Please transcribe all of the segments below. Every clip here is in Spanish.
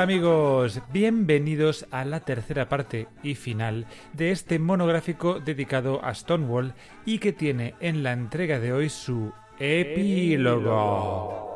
Hola amigos, bienvenidos a la tercera parte y final de este monográfico dedicado a Stonewall y que tiene en la entrega de hoy su epílogo.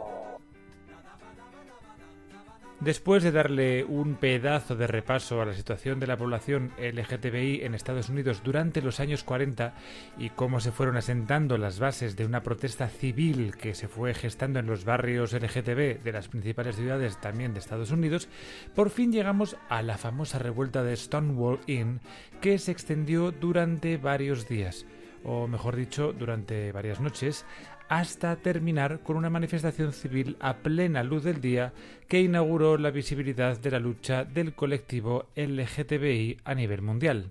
Después de darle un pedazo de repaso a la situación de la población LGTBI en Estados Unidos durante los años 40 y cómo se fueron asentando las bases de una protesta civil que se fue gestando en los barrios LGTB de las principales ciudades también de Estados Unidos, por fin llegamos a la famosa revuelta de Stonewall Inn que se extendió durante varios días o mejor dicho, durante varias noches, hasta terminar con una manifestación civil a plena luz del día que inauguró la visibilidad de la lucha del colectivo LGTBI a nivel mundial.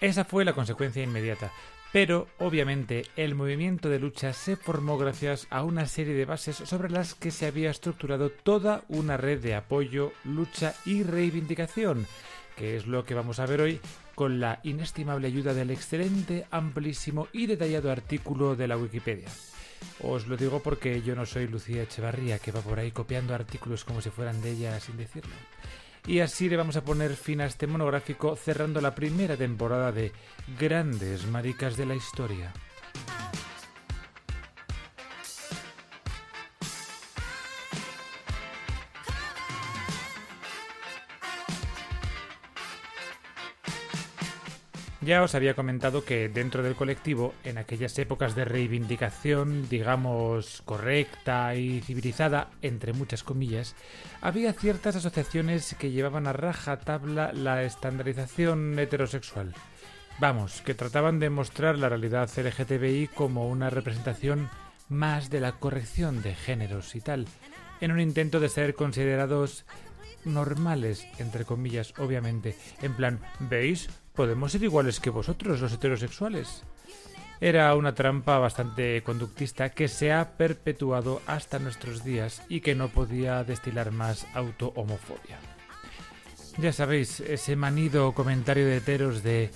Esa fue la consecuencia inmediata, pero obviamente el movimiento de lucha se formó gracias a una serie de bases sobre las que se había estructurado toda una red de apoyo, lucha y reivindicación, que es lo que vamos a ver hoy con la inestimable ayuda del excelente, amplísimo y detallado artículo de la Wikipedia. Os lo digo porque yo no soy Lucía Echevarría, que va por ahí copiando artículos como si fueran de ella sin decirlo. Y así le vamos a poner fin a este monográfico cerrando la primera temporada de Grandes Maricas de la Historia. Ya os había comentado que dentro del colectivo, en aquellas épocas de reivindicación, digamos, correcta y civilizada, entre muchas comillas, había ciertas asociaciones que llevaban a raja tabla la estandarización heterosexual. Vamos, que trataban de mostrar la realidad LGTBI como una representación más de la corrección de géneros y tal, en un intento de ser considerados normales, entre comillas, obviamente, en plan, ¿veis? Podemos ser iguales que vosotros, los heterosexuales. Era una trampa bastante conductista que se ha perpetuado hasta nuestros días y que no podía destilar más auto-homofobia. Ya sabéis, ese manido comentario de heteros de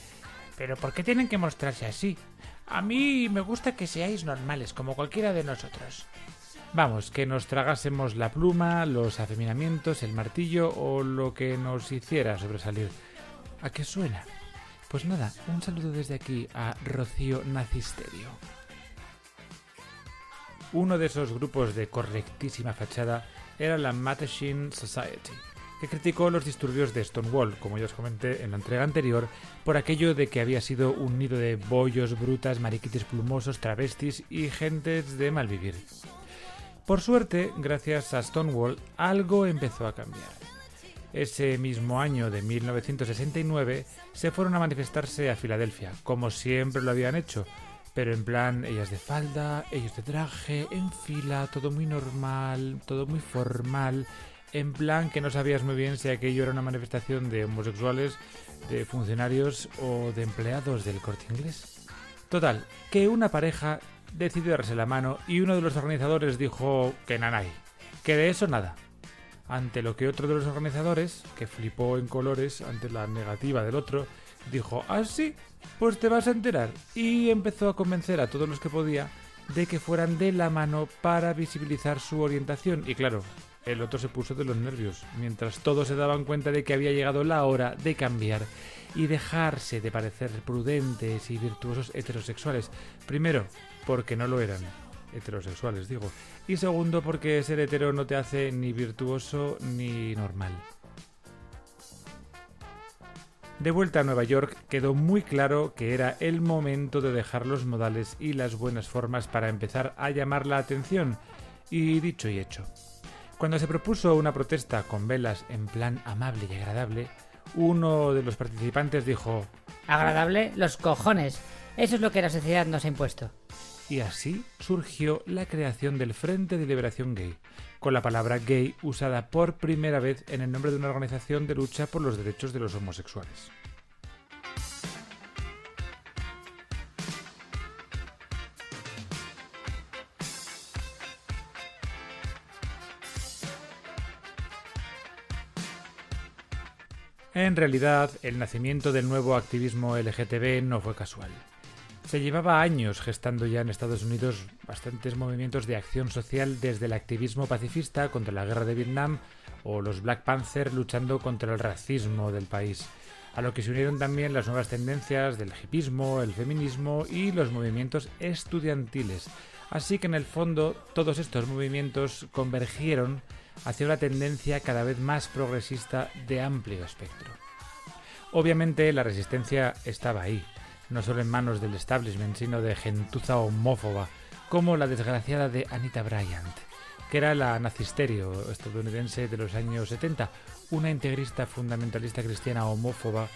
¿Pero por qué tienen que mostrarse así? A mí me gusta que seáis normales, como cualquiera de nosotros. Vamos, que nos tragásemos la pluma, los afeminamientos, el martillo o lo que nos hiciera sobresalir. ¿A qué suena? Pues nada, un saludo desde aquí a Rocío Nacisterio. Uno de esos grupos de correctísima fachada era la Mattachine Society, que criticó los disturbios de Stonewall, como ya os comenté en la entrega anterior, por aquello de que había sido un nido de bollos, brutas, mariquites plumosos, travestis y gentes de mal vivir. Por suerte, gracias a Stonewall, algo empezó a cambiar. Ese mismo año de 1969 se fueron a manifestarse a Filadelfia, como siempre lo habían hecho, pero en plan ellas de falda, ellos de traje, en fila, todo muy normal, todo muy formal, en plan que no sabías muy bien si aquello era una manifestación de homosexuales, de funcionarios o de empleados del corte inglés. Total, que una pareja decidió darse la mano y uno de los organizadores dijo que nanay, que de eso nada, ante lo que otro de los organizadores, que flipó en colores ante la negativa del otro, dijo, ah, sí, pues te vas a enterar. Y empezó a convencer a todos los que podía de que fueran de la mano para visibilizar su orientación. Y claro, el otro se puso de los nervios, mientras todos se daban cuenta de que había llegado la hora de cambiar y dejarse de parecer prudentes y virtuosos heterosexuales. Primero, porque no lo eran heterosexuales, digo. Y segundo, porque ser hetero no te hace ni virtuoso ni normal. De vuelta a Nueva York, quedó muy claro que era el momento de dejar los modales y las buenas formas para empezar a llamar la atención. Y dicho y hecho. Cuando se propuso una protesta con velas en plan amable y agradable, uno de los participantes dijo Agradable los cojones. Eso es lo que la sociedad nos ha impuesto y así surgió la creación del Frente de Liberación Gay, con la palabra gay usada por primera vez en el nombre de una organización de lucha por los derechos de los homosexuales. En realidad, el nacimiento del nuevo activismo LGTB no fue casual Se llevaba años gestando ya en Estados Unidos bastantes movimientos de acción social desde el activismo pacifista contra la guerra de Vietnam o los Black Panther luchando contra el racismo del país, a lo que se unieron también las nuevas tendencias del hipismo, el feminismo y los movimientos estudiantiles. Así que en el fondo todos estos movimientos convergieron hacia una tendencia cada vez más progresista de amplio espectro. Obviamente la resistencia estaba ahí, no solo en manos del establishment, sino de gentuza homófoba, como la desgraciada de Anita Bryant, que era la nazisterio estadounidense de los años 70, una integrista fundamentalista cristiana homófoba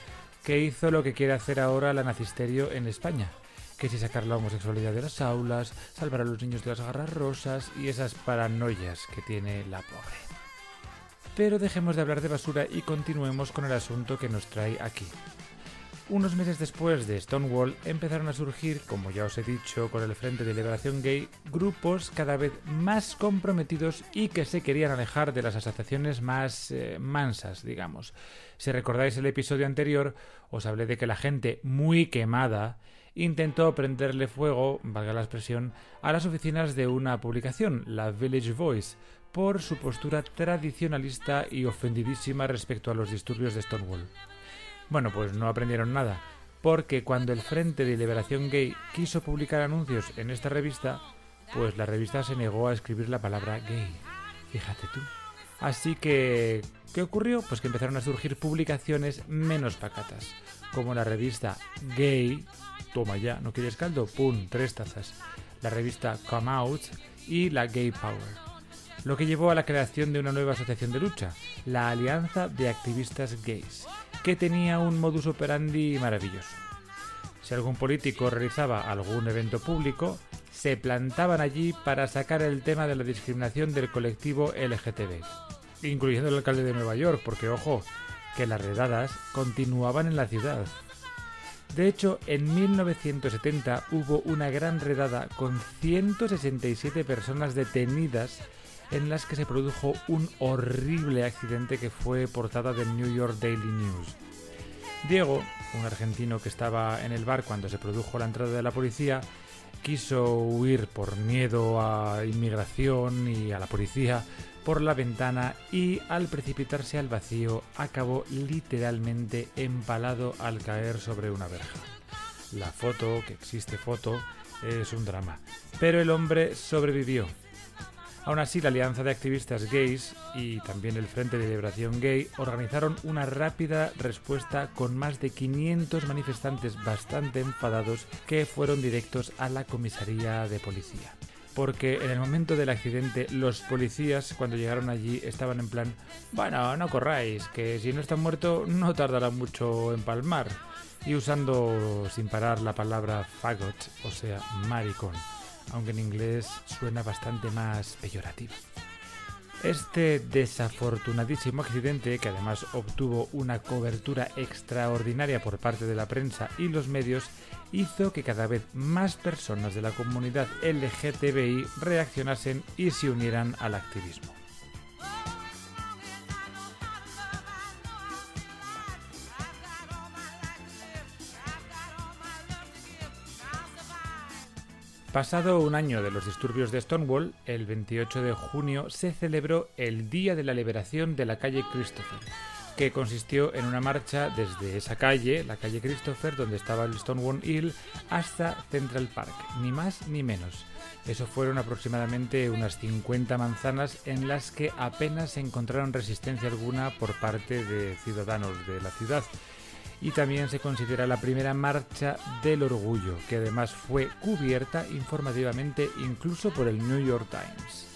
que hizo lo que quiere hacer ahora la nazisterio en España, que si sacar la homosexualidad de las aulas, salvar a los niños de las garras rosas y esas paranoias que tiene la pobre. Pero dejemos de hablar de basura y continuemos con el asunto que nos trae aquí. Unos meses después de Stonewall empezaron a surgir, como ya os he dicho, con el Frente de Liberación Gay, grupos cada vez más comprometidos y que se querían alejar de las asociaciones más eh, mansas, digamos. Si recordáis el episodio anterior, os hablé de que la gente muy quemada intentó prenderle fuego, valga la expresión, a las oficinas de una publicación, la Village Voice, por su postura tradicionalista y ofendidísima respecto a los disturbios de Stonewall. Bueno, pues no aprendieron nada, porque cuando el Frente de Liberación Gay quiso publicar anuncios en esta revista, pues la revista se negó a escribir la palabra gay. Fíjate tú. Así que, ¿qué ocurrió? Pues que empezaron a surgir publicaciones menos pacatas, como la revista Gay, toma ya, ¿no quieres caldo? ¡Pum! Tres tazas. La revista Come Out y la Gay Power. Lo que llevó a la creación de una nueva asociación de lucha, la Alianza de Activistas Gays, que tenía un modus operandi maravilloso. Si algún político realizaba algún evento público, se plantaban allí para sacar el tema de la discriminación del colectivo LGTB, incluyendo el alcalde de Nueva York, porque ojo, que las redadas continuaban en la ciudad. De hecho, en 1970 hubo una gran redada con 167 personas detenidas en las que se produjo un horrible accidente que fue portada del New York Daily News. Diego, un argentino que estaba en el bar cuando se produjo la entrada de la policía, quiso huir por miedo a inmigración y a la policía por la ventana y al precipitarse al vacío acabó literalmente empalado al caer sobre una verja. La foto, que existe foto, es un drama, pero el hombre sobrevivió Aún así, la Alianza de Activistas Gays y también el Frente de Liberación Gay organizaron una rápida respuesta con más de 500 manifestantes bastante enfadados que fueron directos a la comisaría de policía. Porque en el momento del accidente los policías cuando llegaron allí estaban en plan, bueno, no corráis, que si no está muerto no tardará mucho en palmar. Y usando sin parar la palabra fagot, o sea, maricón aunque en inglés suena bastante más peyorativo. Este desafortunadísimo accidente, que además obtuvo una cobertura extraordinaria por parte de la prensa y los medios, hizo que cada vez más personas de la comunidad LGTBI reaccionasen y se unieran al activismo. Pasado un año de los disturbios de Stonewall, el 28 de junio se celebró el Día de la Liberación de la calle Christopher, que consistió en una marcha desde esa calle, la calle Christopher, donde estaba el Stonewall Hill, hasta Central Park, ni más ni menos. Eso fueron aproximadamente unas 50 manzanas en las que apenas se encontraron resistencia alguna por parte de ciudadanos de la ciudad y también se considera la primera marcha del orgullo, que además fue cubierta informativamente incluso por el New York Times.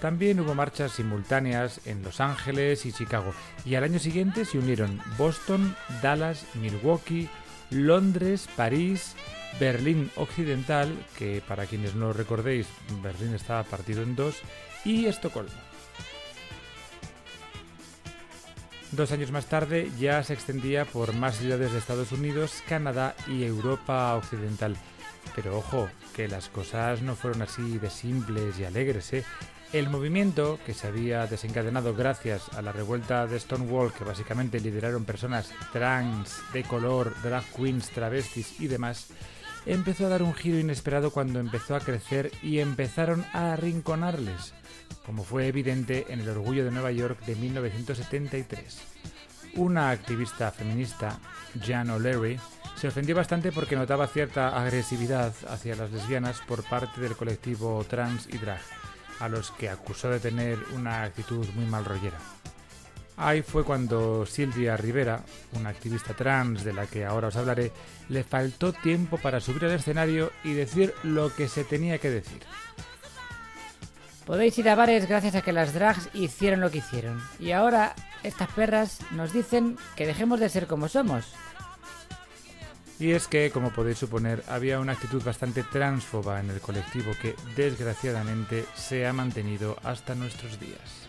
También hubo marchas simultáneas en Los Ángeles y Chicago, y al año siguiente se unieron Boston, Dallas, Milwaukee, Londres, París, Berlín Occidental, que para quienes no lo recordéis, Berlín estaba partido en dos, y Estocolmo. Dos años más tarde ya se extendía por más ciudades de Estados Unidos, Canadá y Europa Occidental. Pero ojo, que las cosas no fueron así de simples y alegres, ¿eh? El movimiento, que se había desencadenado gracias a la revuelta de Stonewall, que básicamente lideraron personas trans, de color, drag queens, travestis y demás, empezó a dar un giro inesperado cuando empezó a crecer y empezaron a arrinconarles, como fue evidente en el Orgullo de Nueva York de 1973. Una activista feminista, Jan O'Leary, se ofendió bastante porque notaba cierta agresividad hacia las lesbianas por parte del colectivo trans y drag a los que acusó de tener una actitud muy mal rollera. Ahí fue cuando Silvia Rivera, una activista trans de la que ahora os hablaré, le faltó tiempo para subir al escenario y decir lo que se tenía que decir. Podéis ir a bares gracias a que las drags hicieron lo que hicieron. Y ahora estas perras nos dicen que dejemos de ser como somos. Y es que, como podéis suponer, había una actitud bastante transfoba en el colectivo que, desgraciadamente, se ha mantenido hasta nuestros días.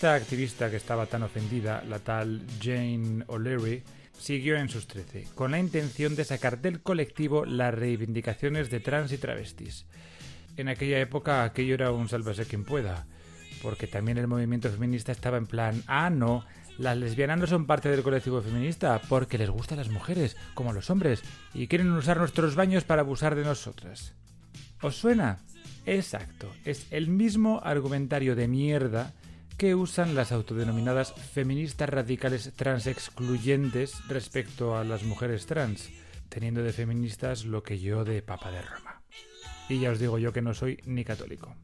Esta activista que estaba tan ofendida, la tal Jane O'Leary, siguió en sus trece, con la intención de sacar del colectivo las reivindicaciones de trans y travestis. En aquella época aquello era un sálvese quien pueda, porque también el movimiento feminista estaba en plan, ah, no, las lesbianas no son parte del colectivo feminista porque les gustan las mujeres, como los hombres, y quieren usar nuestros baños para abusar de nosotras. ¿Os suena? Exacto, es el mismo argumentario de mierda que usan las autodenominadas feministas radicales trans excluyentes respecto a las mujeres trans, teniendo de feministas lo que yo de Papa de Roma. Y ya os digo yo que no soy ni católico.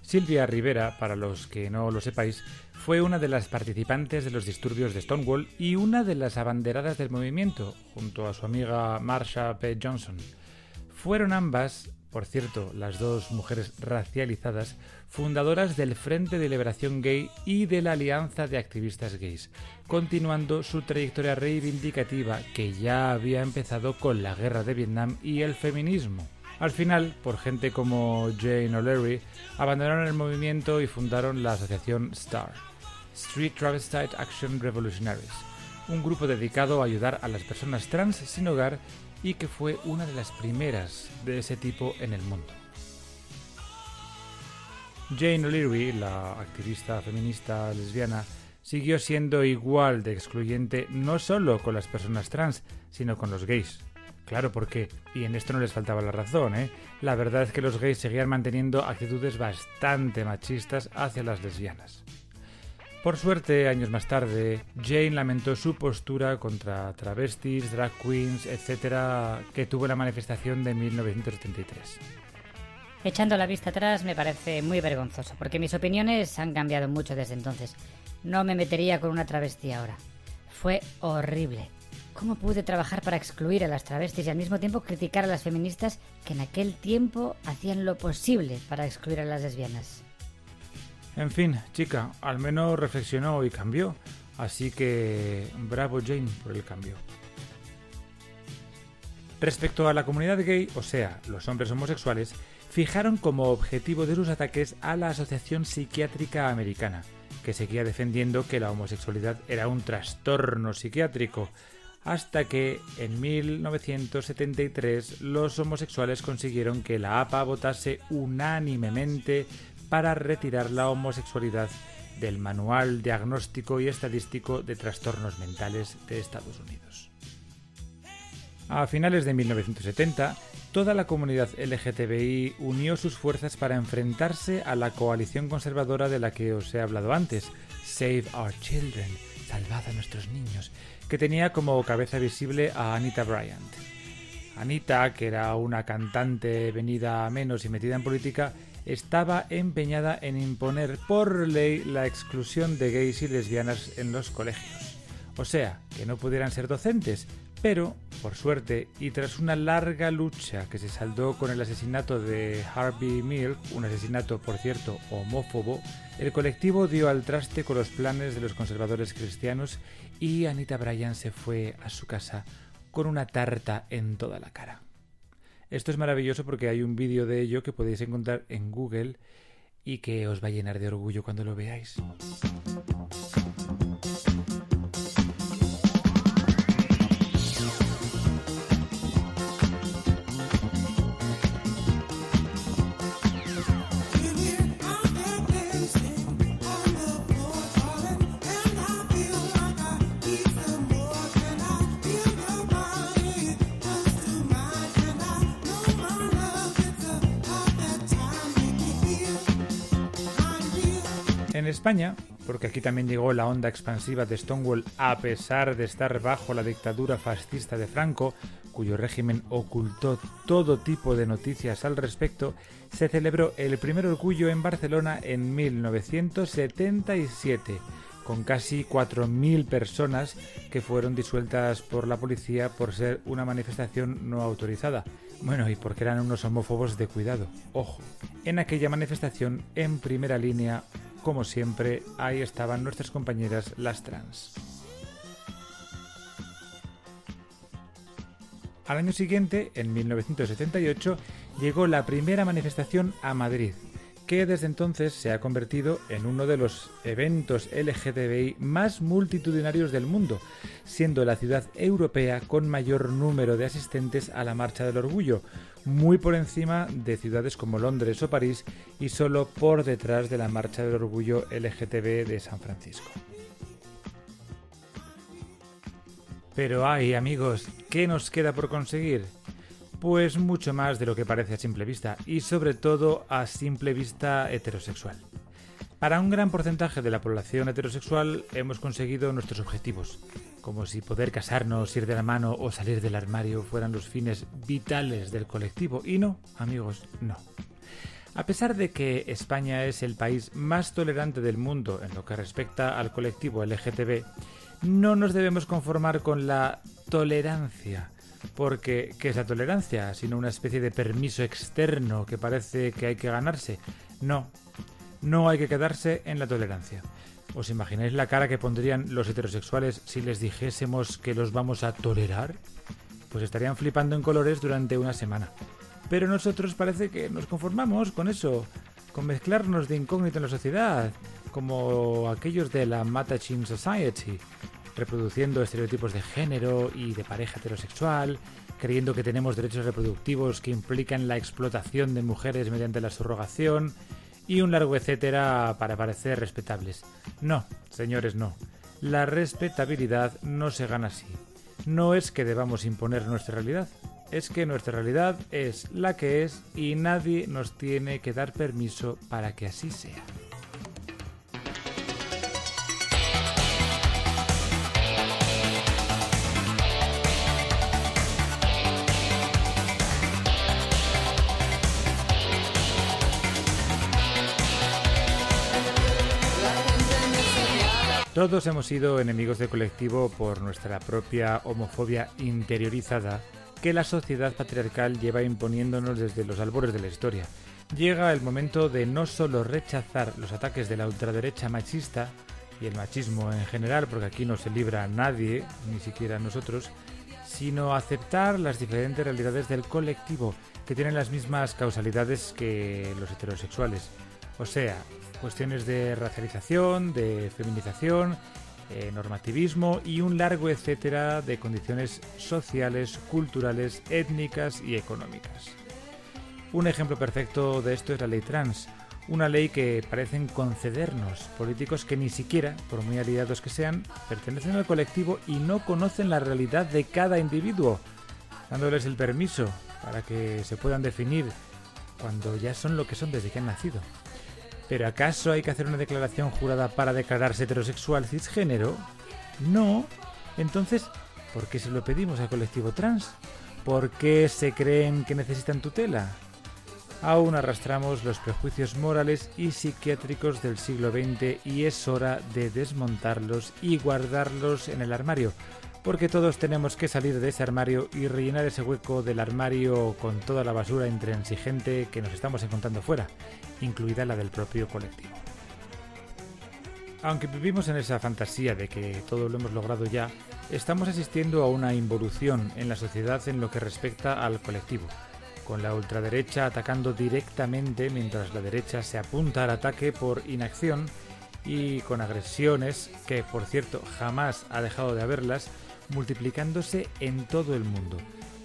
Silvia Rivera, para los que no lo sepáis, fue una de las participantes de los disturbios de Stonewall y una de las abanderadas del movimiento, junto a su amiga Marsha P. Johnson. Fueron ambas por cierto, las dos mujeres racializadas, fundadoras del Frente de Liberación Gay y de la Alianza de Activistas Gays, continuando su trayectoria reivindicativa que ya había empezado con la guerra de Vietnam y el feminismo. Al final, por gente como Jane O'Leary, abandonaron el movimiento y fundaron la asociación STAR, Street Travestite Action Revolutionaries, un grupo dedicado a ayudar a las personas trans sin hogar y que fue una de las primeras de ese tipo en el mundo. Jane O'Leary, la activista feminista lesbiana, siguió siendo igual de excluyente no solo con las personas trans, sino con los gays. Claro, porque, y en esto no les faltaba la razón, ¿eh? La verdad es que los gays seguían manteniendo actitudes bastante machistas hacia las lesbianas. Por suerte, años más tarde, Jane lamentó su postura contra travestis, drag queens, etc., que tuvo la manifestación de 1973. Echando la vista atrás me parece muy vergonzoso, porque mis opiniones han cambiado mucho desde entonces. No me metería con una travesti ahora. Fue horrible. ¿Cómo pude trabajar para excluir a las travestis y al mismo tiempo criticar a las feministas que en aquel tiempo hacían lo posible para excluir a las lesbianas? En fin, chica, al menos reflexionó y cambió. Así que bravo Jane por el cambio. Respecto a la comunidad gay, o sea, los hombres homosexuales, fijaron como objetivo de sus ataques a la Asociación Psiquiátrica Americana, que seguía defendiendo que la homosexualidad era un trastorno psiquiátrico, hasta que en 1973 los homosexuales consiguieron que la APA votase unánimemente para retirar la homosexualidad del Manual Diagnóstico y Estadístico de Trastornos Mentales de Estados Unidos. A finales de 1970, toda la comunidad LGTBI unió sus fuerzas para enfrentarse a la coalición conservadora de la que os he hablado antes, Save Our Children, Salvad a nuestros niños, que tenía como cabeza visible a Anita Bryant. Anita, que era una cantante venida a menos y metida en política, estaba empeñada en imponer por ley la exclusión de gays y lesbianas en los colegios. O sea, que no pudieran ser docentes, Pero, por suerte, y tras una larga lucha que se saldó con el asesinato de Harvey Milk, un asesinato, por cierto, homófobo, el colectivo dio al traste con los planes de los conservadores cristianos y Anita Bryan se fue a su casa con una tarta en toda la cara. Esto es maravilloso porque hay un vídeo de ello que podéis encontrar en Google y que os va a llenar de orgullo cuando lo veáis. En España, porque aquí también llegó la onda expansiva de Stonewall a pesar de estar bajo la dictadura fascista de Franco, cuyo régimen ocultó todo tipo de noticias al respecto, se celebró el primer orgullo en Barcelona en 1977, con casi 4.000 personas que fueron disueltas por la policía por ser una manifestación no autorizada. Bueno, y porque eran unos homófobos de cuidado. Ojo, en aquella manifestación, en primera línea, como siempre, ahí estaban nuestras compañeras las trans. Al año siguiente, en 1978, llegó la primera manifestación a Madrid, que desde entonces se ha convertido en uno de los eventos LGTBI más multitudinarios del mundo, siendo la ciudad europea con mayor número de asistentes a la Marcha del Orgullo, muy por encima de ciudades como Londres o París y solo por detrás de la Marcha del Orgullo LGTB de San Francisco. Pero ay amigos, ¿qué nos queda por conseguir? Pues mucho más de lo que parece a simple vista y sobre todo a simple vista heterosexual. Para un gran porcentaje de la población heterosexual hemos conseguido nuestros objetivos, como si poder casarnos, ir de la mano o salir del armario fueran los fines vitales del colectivo. Y no, amigos, no. A pesar de que España es el país más tolerante del mundo en lo que respecta al colectivo LGTB, no nos debemos conformar con la tolerancia. Porque, ¿qué es la tolerancia? Sino una especie de permiso externo que parece que hay que ganarse. No, no hay que quedarse en la tolerancia. ¿Os imagináis la cara que pondrían los heterosexuales si les dijésemos que los vamos a tolerar? Pues estarían flipando en colores durante una semana. Pero nosotros parece que nos conformamos con eso, con mezclarnos de incógnito en la sociedad, como aquellos de la Mataching Society, reproduciendo estereotipos de género y de pareja heterosexual, creyendo que tenemos derechos reproductivos que implican la explotación de mujeres mediante la subrogación, y un largo etcétera para parecer respetables. No, señores, no. La respetabilidad no se gana así. No es que debamos imponer nuestra realidad, es que nuestra realidad es la que es y nadie nos tiene que dar permiso para que así sea. Todos hemos sido enemigos del colectivo por nuestra propia homofobia interiorizada que la sociedad patriarcal lleva imponiéndonos desde los albores de la historia. Llega el momento de no solo rechazar los ataques de la ultraderecha machista y el machismo en general, porque aquí no se libra a nadie, ni siquiera a nosotros, sino aceptar las diferentes realidades del colectivo que tienen las mismas causalidades que los heterosexuales. O sea, cuestiones de racialización, de feminización, eh, normativismo y un largo etcétera de condiciones sociales, culturales, étnicas y económicas. Un ejemplo perfecto de esto es la ley trans, una ley que parecen concedernos políticos que ni siquiera, por muy aliados que sean, pertenecen al colectivo y no conocen la realidad de cada individuo, dándoles el permiso para que se puedan definir cuando ya son lo que son desde que han nacido. ¿Pero acaso hay que hacer una declaración jurada para declararse heterosexual cisgénero? No. Entonces, ¿por qué se lo pedimos al colectivo trans? ¿Por qué se creen que necesitan tutela? Aún arrastramos los prejuicios morales y psiquiátricos del siglo XX y es hora de desmontarlos y guardarlos en el armario, porque todos tenemos que salir de ese armario y rellenar ese hueco del armario con toda la basura intransigente que nos estamos encontrando fuera, incluida la del propio colectivo. Aunque vivimos en esa fantasía de que todo lo hemos logrado ya, estamos asistiendo a una involución en la sociedad en lo que respecta al colectivo, con la ultraderecha atacando directamente mientras la derecha se apunta al ataque por inacción y con agresiones, que por cierto jamás ha dejado de haberlas, multiplicándose en todo el mundo,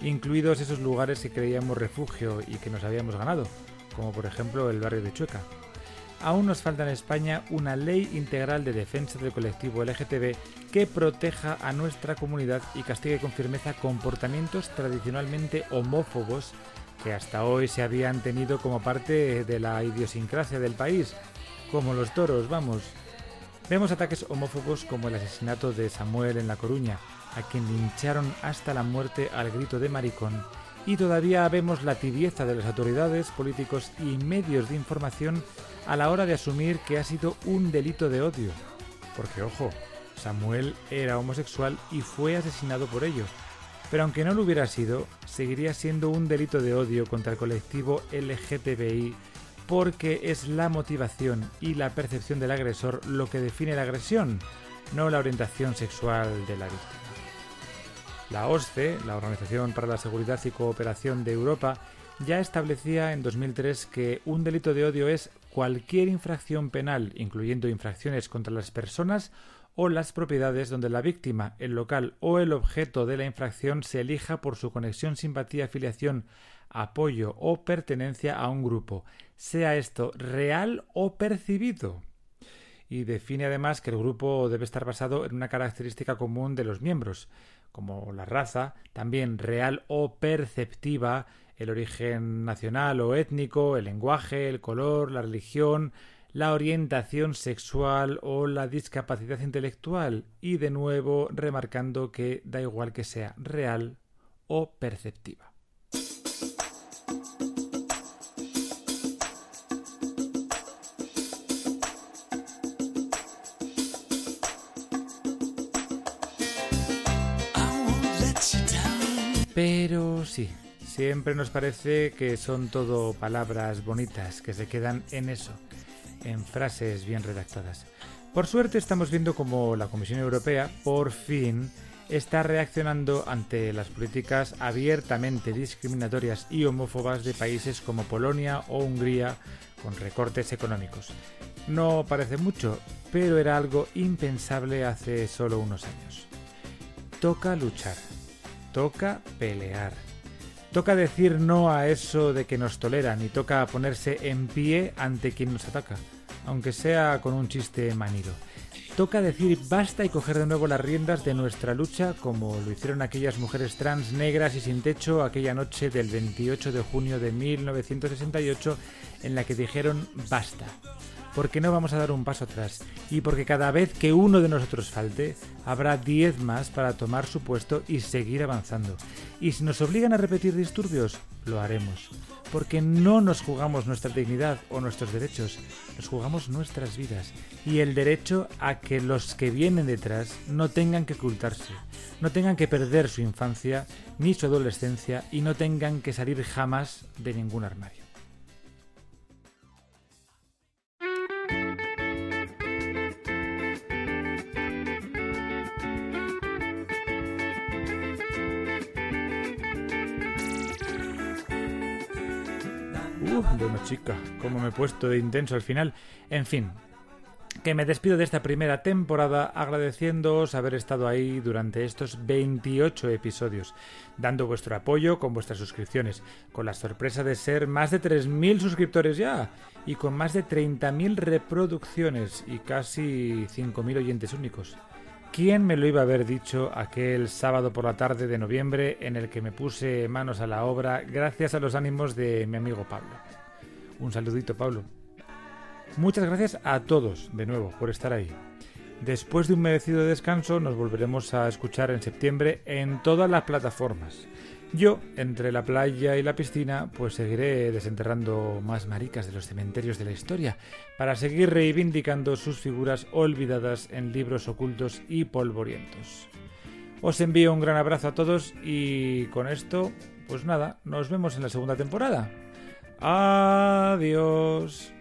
incluidos esos lugares que creíamos refugio y que nos habíamos ganado, como por ejemplo el barrio de Chueca. Aún nos falta en España una ley integral de defensa del colectivo LGTB que proteja a nuestra comunidad y castigue con firmeza comportamientos tradicionalmente homófobos que hasta hoy se habían tenido como parte de la idiosincrasia del país, como los toros, vamos. Vemos ataques homófobos como el asesinato de Samuel en La Coruña, a quien lincharon hasta la muerte al grito de maricón, y todavía vemos la tibieza de las autoridades, políticos y medios de información a la hora de asumir que ha sido un delito de odio. Porque ojo, Samuel era homosexual y fue asesinado por ello. Pero aunque no lo hubiera sido, seguiría siendo un delito de odio contra el colectivo LGTBI porque es la motivación y la percepción del agresor lo que define la agresión, no la orientación sexual de la víctima. La OSCE, la Organización para la Seguridad y Cooperación de Europa, ya establecía en 2003 que un delito de odio es cualquier infracción penal, incluyendo infracciones contra las personas o las propiedades donde la víctima, el local o el objeto de la infracción se elija por su conexión, simpatía, afiliación, apoyo o pertenencia a un grupo, sea esto real o percibido. Y define además que el grupo debe estar basado en una característica común de los miembros, como la raza, también real o perceptiva, el origen nacional o étnico, el lenguaje, el color, la religión, la orientación sexual o la discapacidad intelectual y de nuevo remarcando que da igual que sea real o perceptiva. Sí, siempre nos parece que son todo palabras bonitas, que se quedan en eso, en frases bien redactadas. Por suerte estamos viendo como la Comisión Europea, por fin, está reaccionando ante las políticas abiertamente discriminatorias y homófobas de países como Polonia o Hungría con recortes económicos. No parece mucho, pero era algo impensable hace solo unos años. Toca luchar toca pelear. Toca decir no a eso de que nos toleran y toca ponerse en pie ante quien nos ataca, aunque sea con un chiste manido. Toca decir basta y coger de nuevo las riendas de nuestra lucha como lo hicieron aquellas mujeres trans negras y sin techo aquella noche del 28 de junio de 1968 en la que dijeron basta porque no vamos a dar un paso atrás y porque cada vez que uno de nosotros falte, habrá diez más para tomar su puesto y seguir avanzando. Y si nos obligan a repetir disturbios, lo haremos, porque no nos jugamos nuestra dignidad o nuestros derechos, nos jugamos nuestras vidas y el derecho a que los que vienen detrás no tengan que ocultarse, no tengan que perder su infancia ni su adolescencia y no tengan que salir jamás de ningún armario. Bueno chica, cómo me he puesto de intenso al final. En fin, que me despido de esta primera temporada agradeciéndoos haber estado ahí durante estos 28 episodios, dando vuestro apoyo con vuestras suscripciones, con la sorpresa de ser más de 3.000 suscriptores ya, y con más de 30.000 reproducciones y casi 5.000 oyentes únicos. ¿Quién me lo iba a haber dicho aquel sábado por la tarde de noviembre en el que me puse manos a la obra gracias a los ánimos de mi amigo Pablo? Un saludito, Pablo. Muchas gracias a todos de nuevo por estar ahí. Después de un merecido descanso nos volveremos a escuchar en septiembre en todas las plataformas. Yo, entre la playa y la piscina, pues seguiré desenterrando más maricas de los cementerios de la historia, para seguir reivindicando sus figuras olvidadas en libros ocultos y polvorientos. Os envío un gran abrazo a todos y con esto, pues nada, nos vemos en la segunda temporada. Adiós.